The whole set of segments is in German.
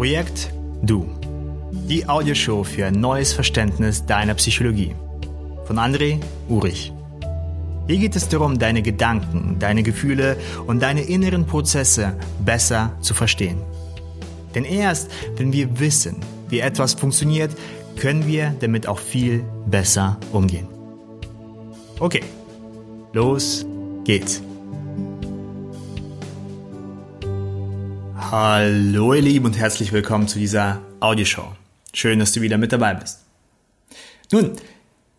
Projekt Du. Die Audioshow für ein neues Verständnis deiner Psychologie. Von André Urich. Hier geht es darum, deine Gedanken, deine Gefühle und deine inneren Prozesse besser zu verstehen. Denn erst, wenn wir wissen, wie etwas funktioniert, können wir damit auch viel besser umgehen. Okay, los geht's. Hallo ihr Lieben und herzlich willkommen zu dieser Audioshow. Schön, dass du wieder mit dabei bist. Nun,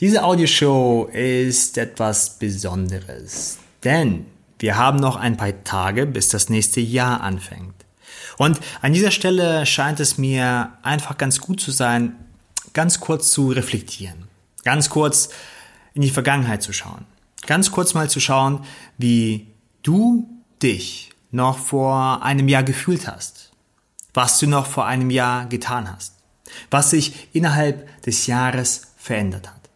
diese Audioshow ist etwas Besonderes, denn wir haben noch ein paar Tage, bis das nächste Jahr anfängt. Und an dieser Stelle scheint es mir einfach ganz gut zu sein, ganz kurz zu reflektieren, ganz kurz in die Vergangenheit zu schauen, ganz kurz mal zu schauen, wie du dich noch vor einem Jahr gefühlt hast, was du noch vor einem Jahr getan hast, was sich innerhalb des Jahres verändert hat.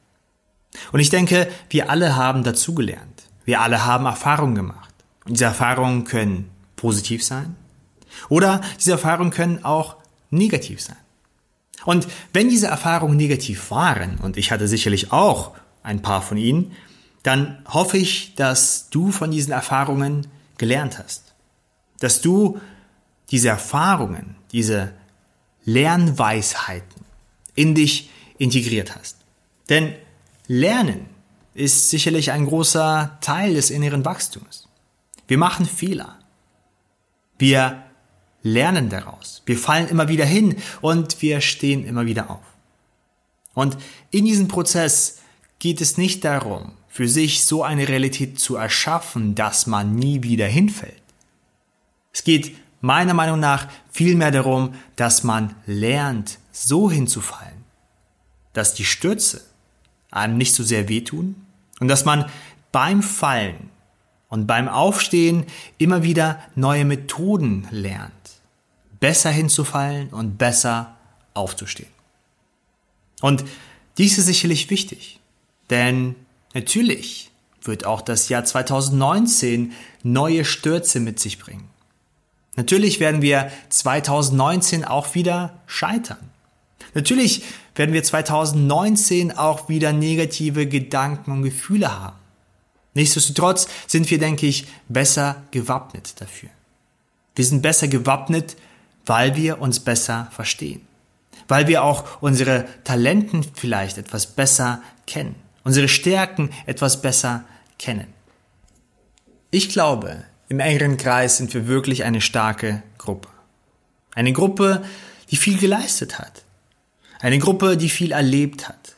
Und ich denke, wir alle haben dazugelernt. Wir alle haben Erfahrungen gemacht. Und diese Erfahrungen können positiv sein oder diese Erfahrungen können auch negativ sein. Und wenn diese Erfahrungen negativ waren, und ich hatte sicherlich auch ein paar von ihnen, dann hoffe ich, dass du von diesen Erfahrungen gelernt hast dass du diese Erfahrungen, diese Lernweisheiten in dich integriert hast. Denn Lernen ist sicherlich ein großer Teil des inneren Wachstums. Wir machen Fehler. Wir lernen daraus. Wir fallen immer wieder hin und wir stehen immer wieder auf. Und in diesem Prozess geht es nicht darum, für sich so eine Realität zu erschaffen, dass man nie wieder hinfällt. Es geht meiner Meinung nach vielmehr darum, dass man lernt, so hinzufallen, dass die Stürze einem nicht so sehr wehtun und dass man beim Fallen und beim Aufstehen immer wieder neue Methoden lernt, besser hinzufallen und besser aufzustehen. Und dies ist sicherlich wichtig, denn natürlich wird auch das Jahr 2019 neue Stürze mit sich bringen. Natürlich werden wir 2019 auch wieder scheitern. Natürlich werden wir 2019 auch wieder negative Gedanken und Gefühle haben. Nichtsdestotrotz sind wir, denke ich, besser gewappnet dafür. Wir sind besser gewappnet, weil wir uns besser verstehen. Weil wir auch unsere Talenten vielleicht etwas besser kennen. Unsere Stärken etwas besser kennen. Ich glaube, im engeren Kreis sind wir wirklich eine starke Gruppe. Eine Gruppe, die viel geleistet hat. Eine Gruppe, die viel erlebt hat.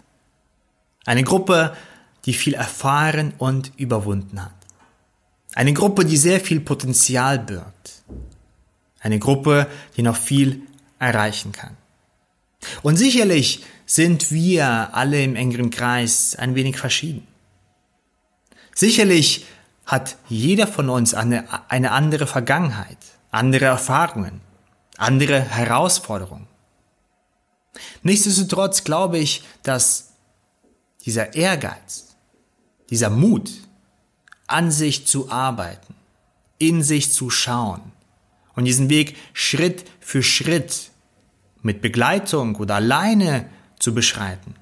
Eine Gruppe, die viel erfahren und überwunden hat. Eine Gruppe, die sehr viel Potenzial birgt. Eine Gruppe, die noch viel erreichen kann. Und sicherlich sind wir alle im engeren Kreis ein wenig verschieden. Sicherlich hat jeder von uns eine, eine andere Vergangenheit, andere Erfahrungen, andere Herausforderungen. Nichtsdestotrotz glaube ich, dass dieser Ehrgeiz, dieser Mut, an sich zu arbeiten, in sich zu schauen und diesen Weg Schritt für Schritt mit Begleitung oder alleine zu beschreiten,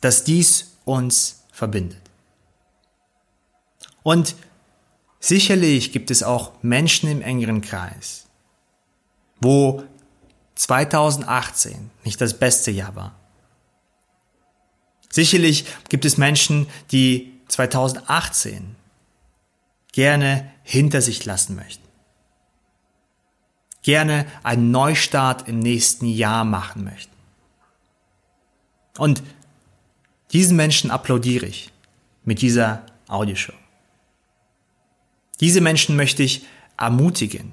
dass dies uns verbindet. Und sicherlich gibt es auch Menschen im engeren Kreis, wo 2018 nicht das beste Jahr war. Sicherlich gibt es Menschen, die 2018 gerne hinter sich lassen möchten. Gerne einen Neustart im nächsten Jahr machen möchten. Und diesen Menschen applaudiere ich mit dieser Audioshow. Diese Menschen möchte ich ermutigen,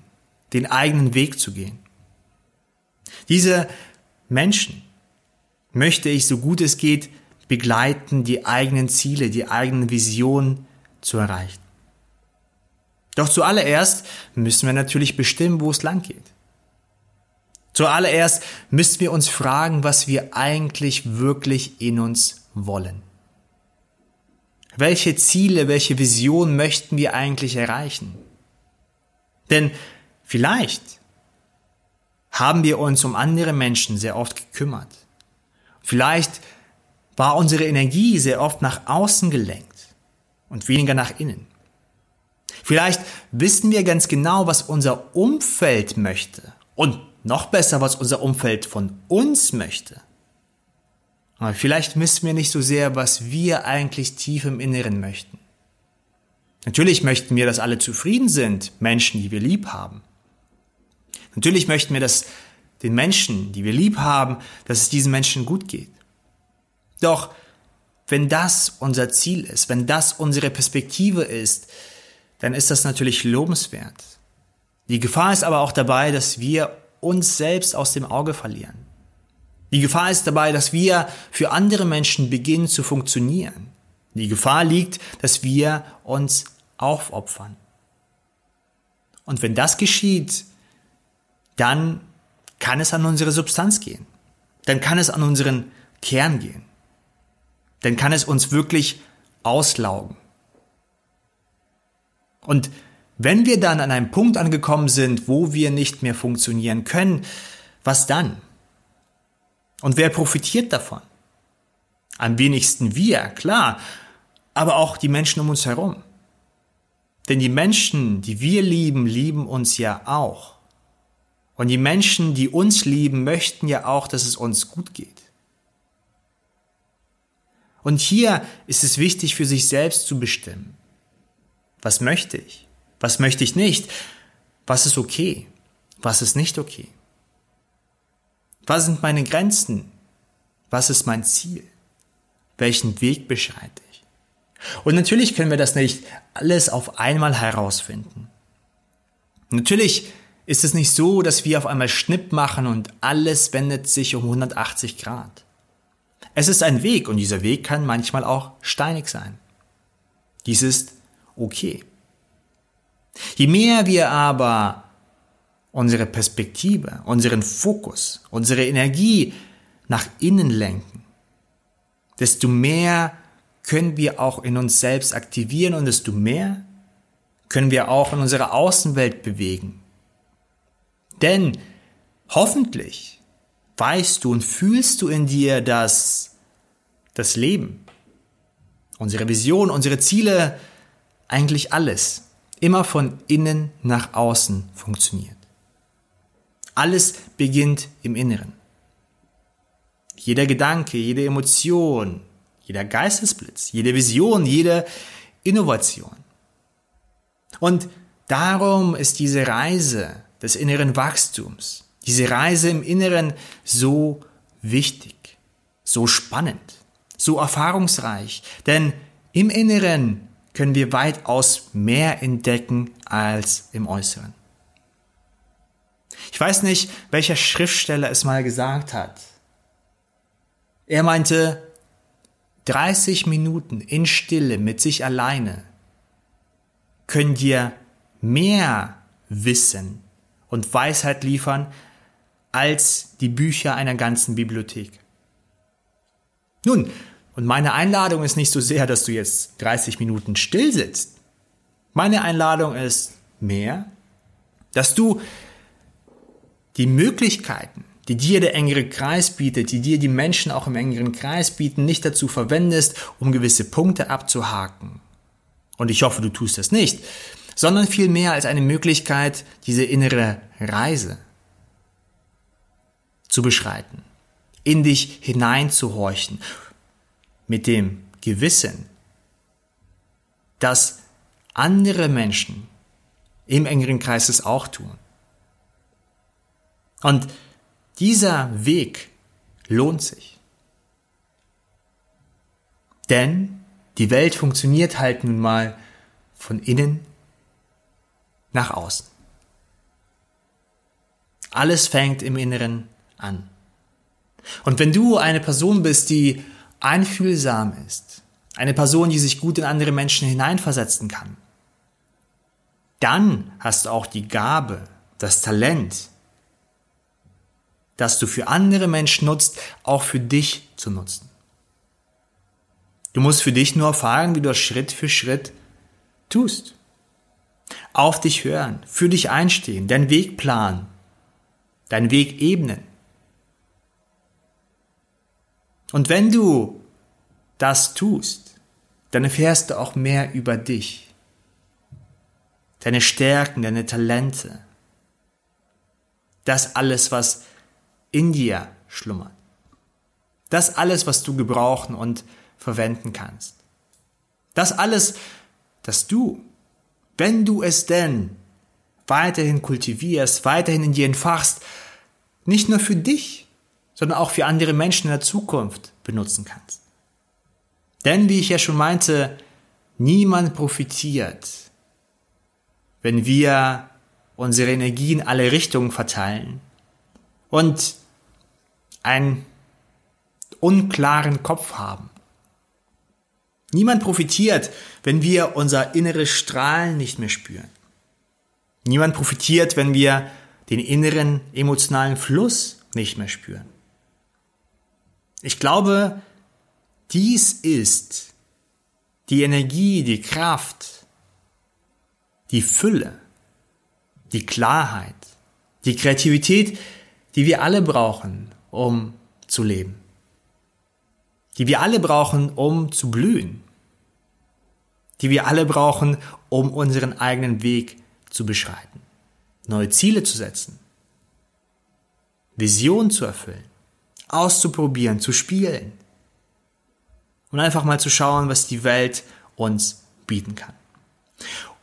den eigenen Weg zu gehen. Diese Menschen möchte ich, so gut es geht, begleiten, die eigenen Ziele, die eigenen Visionen zu erreichen. Doch zuallererst müssen wir natürlich bestimmen, wo es lang geht. Zuallererst müssen wir uns fragen, was wir eigentlich wirklich in uns wollen. Welche Ziele, welche Vision möchten wir eigentlich erreichen? Denn vielleicht haben wir uns um andere Menschen sehr oft gekümmert. Vielleicht war unsere Energie sehr oft nach außen gelenkt und weniger nach innen. Vielleicht wissen wir ganz genau, was unser Umfeld möchte und noch besser, was unser Umfeld von uns möchte. Aber vielleicht wissen wir nicht so sehr, was wir eigentlich tief im Inneren möchten. Natürlich möchten wir, dass alle zufrieden sind, Menschen, die wir lieb haben. Natürlich möchten wir, dass den Menschen, die wir lieb haben, dass es diesen Menschen gut geht. Doch wenn das unser Ziel ist, wenn das unsere Perspektive ist, dann ist das natürlich lobenswert. Die Gefahr ist aber auch dabei, dass wir uns selbst aus dem Auge verlieren. Die Gefahr ist dabei, dass wir für andere Menschen beginnen zu funktionieren. Die Gefahr liegt, dass wir uns aufopfern. Und wenn das geschieht, dann kann es an unsere Substanz gehen. Dann kann es an unseren Kern gehen. Dann kann es uns wirklich auslaugen. Und wenn wir dann an einem Punkt angekommen sind, wo wir nicht mehr funktionieren können, was dann? Und wer profitiert davon? Am wenigsten wir, klar, aber auch die Menschen um uns herum. Denn die Menschen, die wir lieben, lieben uns ja auch. Und die Menschen, die uns lieben, möchten ja auch, dass es uns gut geht. Und hier ist es wichtig für sich selbst zu bestimmen. Was möchte ich? Was möchte ich nicht? Was ist okay? Was ist nicht okay? Was sind meine Grenzen? Was ist mein Ziel? Welchen Weg beschreite ich? Und natürlich können wir das nicht alles auf einmal herausfinden. Natürlich ist es nicht so, dass wir auf einmal Schnipp machen und alles wendet sich um 180 Grad. Es ist ein Weg und dieser Weg kann manchmal auch steinig sein. Dies ist okay. Je mehr wir aber unsere Perspektive, unseren Fokus, unsere Energie nach innen lenken, desto mehr können wir auch in uns selbst aktivieren und desto mehr können wir auch in unserer Außenwelt bewegen. Denn hoffentlich weißt du und fühlst du in dir, dass das Leben, unsere Vision, unsere Ziele, eigentlich alles immer von innen nach außen funktioniert. Alles beginnt im Inneren. Jeder Gedanke, jede Emotion, jeder Geistesblitz, jede Vision, jede Innovation. Und darum ist diese Reise des inneren Wachstums, diese Reise im Inneren so wichtig, so spannend, so erfahrungsreich. Denn im Inneren können wir weitaus mehr entdecken als im Äußeren. Ich weiß nicht, welcher Schriftsteller es mal gesagt hat. Er meinte, 30 Minuten in Stille mit sich alleine können dir mehr Wissen und Weisheit liefern als die Bücher einer ganzen Bibliothek. Nun, und meine Einladung ist nicht so sehr, dass du jetzt 30 Minuten still sitzt. Meine Einladung ist mehr, dass du die Möglichkeiten, die dir der engere Kreis bietet, die dir die Menschen auch im engeren Kreis bieten, nicht dazu verwendest, um gewisse Punkte abzuhaken. Und ich hoffe, du tust das nicht, sondern vielmehr als eine Möglichkeit, diese innere Reise zu beschreiten, in dich hineinzuhorchen mit dem Gewissen, dass andere Menschen im engeren Kreis es auch tun. Und dieser Weg lohnt sich. Denn die Welt funktioniert halt nun mal von innen nach außen. Alles fängt im Inneren an. Und wenn du eine Person bist, die einfühlsam ist, eine Person, die sich gut in andere Menschen hineinversetzen kann, dann hast du auch die Gabe, das Talent, das du für andere Menschen nutzt, auch für dich zu nutzen. Du musst für dich nur erfahren, wie du das Schritt für Schritt tust. Auf dich hören, für dich einstehen, deinen Weg planen deinen Weg ebnen. Und wenn du das tust, dann erfährst du auch mehr über dich, deine Stärken, deine Talente, das alles, was in dir schlummert. Das alles, was du gebrauchen und verwenden kannst. Das alles, das du, wenn du es denn weiterhin kultivierst, weiterhin in dir entfachst, nicht nur für dich, sondern auch für andere Menschen in der Zukunft benutzen kannst. Denn, wie ich ja schon meinte, niemand profitiert, wenn wir unsere Energie in alle Richtungen verteilen und einen unklaren Kopf haben. Niemand profitiert, wenn wir unser inneres Strahlen nicht mehr spüren. Niemand profitiert, wenn wir den inneren emotionalen Fluss nicht mehr spüren. Ich glaube, dies ist die Energie, die Kraft, die Fülle, die Klarheit, die Kreativität, die wir alle brauchen, um zu leben. Die wir alle brauchen, um zu blühen. Die wir alle brauchen, um unseren eigenen Weg zu beschreiten. Neue Ziele zu setzen. Visionen zu erfüllen. Auszuprobieren, zu spielen. Und einfach mal zu schauen, was die Welt uns bieten kann.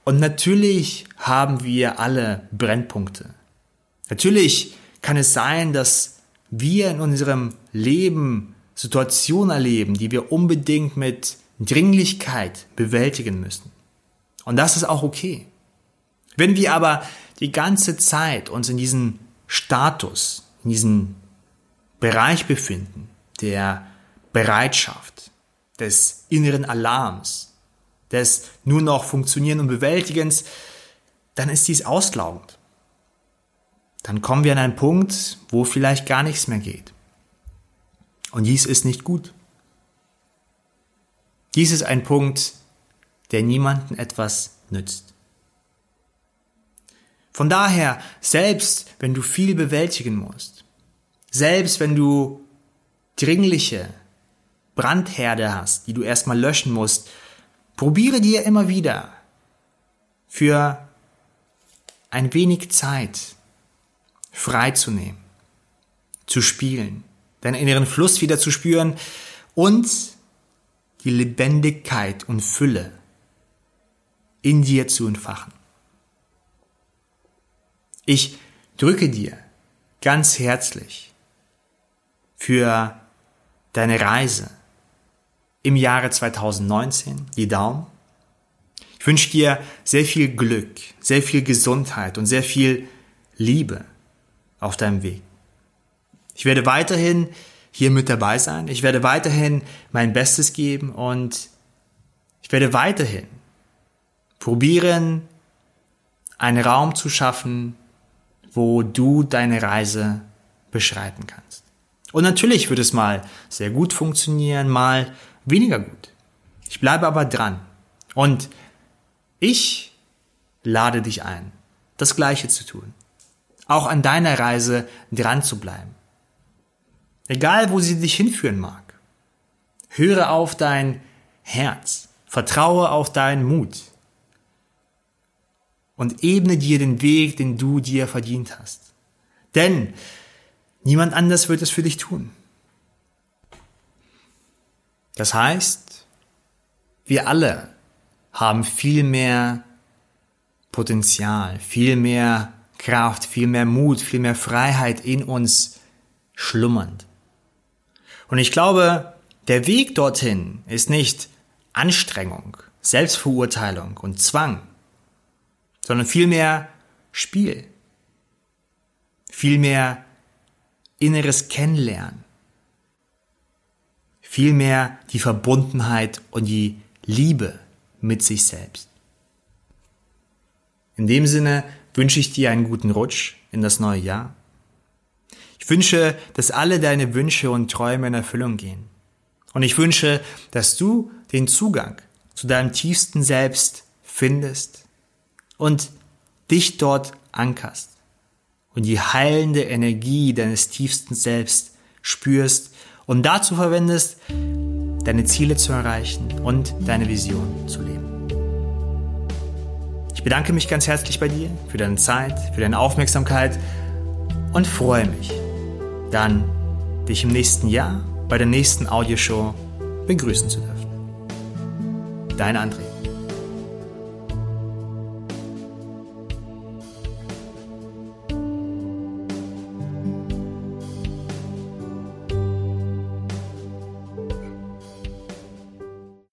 Und natürlich haben wir alle Brennpunkte. Natürlich kann es sein, dass wir in unserem Leben Situationen erleben, die wir unbedingt mit Dringlichkeit bewältigen müssen. Und das ist auch okay. Wenn wir aber die ganze Zeit uns in diesem Status, in diesem Bereich befinden, der Bereitschaft, des inneren Alarms, des nur noch Funktionieren und Bewältigens, dann ist dies auslaugend. Dann kommen wir an einen Punkt, wo vielleicht gar nichts mehr geht. Und dies ist nicht gut. Dies ist ein Punkt, der niemanden etwas nützt. Von daher, selbst wenn du viel bewältigen musst, selbst wenn du dringliche Brandherde hast, die du erstmal löschen musst, Probiere dir immer wieder für ein wenig Zeit freizunehmen, zu spielen, deinen inneren Fluss wieder zu spüren und die Lebendigkeit und Fülle in dir zu entfachen. Ich drücke dir ganz herzlich für deine Reise im Jahre 2019, die Daumen. Ich wünsche dir sehr viel Glück, sehr viel Gesundheit und sehr viel Liebe auf deinem Weg. Ich werde weiterhin hier mit dabei sein. Ich werde weiterhin mein Bestes geben und ich werde weiterhin probieren, einen Raum zu schaffen, wo du deine Reise beschreiten kannst. Und natürlich wird es mal sehr gut funktionieren, mal weniger gut. Ich bleibe aber dran. Und ich lade dich ein, das Gleiche zu tun. Auch an deiner Reise dran zu bleiben. Egal, wo sie dich hinführen mag. Höre auf dein Herz. Vertraue auf deinen Mut. Und ebne dir den Weg, den du dir verdient hast. Denn niemand anders wird es für dich tun. Das heißt, wir alle haben viel mehr Potenzial, viel mehr Kraft, viel mehr Mut, viel mehr Freiheit in uns schlummernd. Und ich glaube, der Weg dorthin ist nicht Anstrengung, Selbstverurteilung und Zwang, sondern vielmehr Spiel, vielmehr inneres Kennenlernen, vielmehr die Verbundenheit und die Liebe mit sich selbst. In dem Sinne wünsche ich dir einen guten Rutsch in das neue Jahr. Ich wünsche, dass alle deine Wünsche und Träume in Erfüllung gehen. Und ich wünsche, dass du den Zugang zu deinem tiefsten Selbst findest und dich dort ankerst und die heilende Energie deines tiefsten Selbst spürst und dazu verwendest, deine Ziele zu erreichen und deine Vision zu leben. Ich bedanke mich ganz herzlich bei dir für deine Zeit, für deine Aufmerksamkeit und freue mich, dann dich im nächsten Jahr bei der nächsten Audioshow begrüßen zu dürfen. Dein André.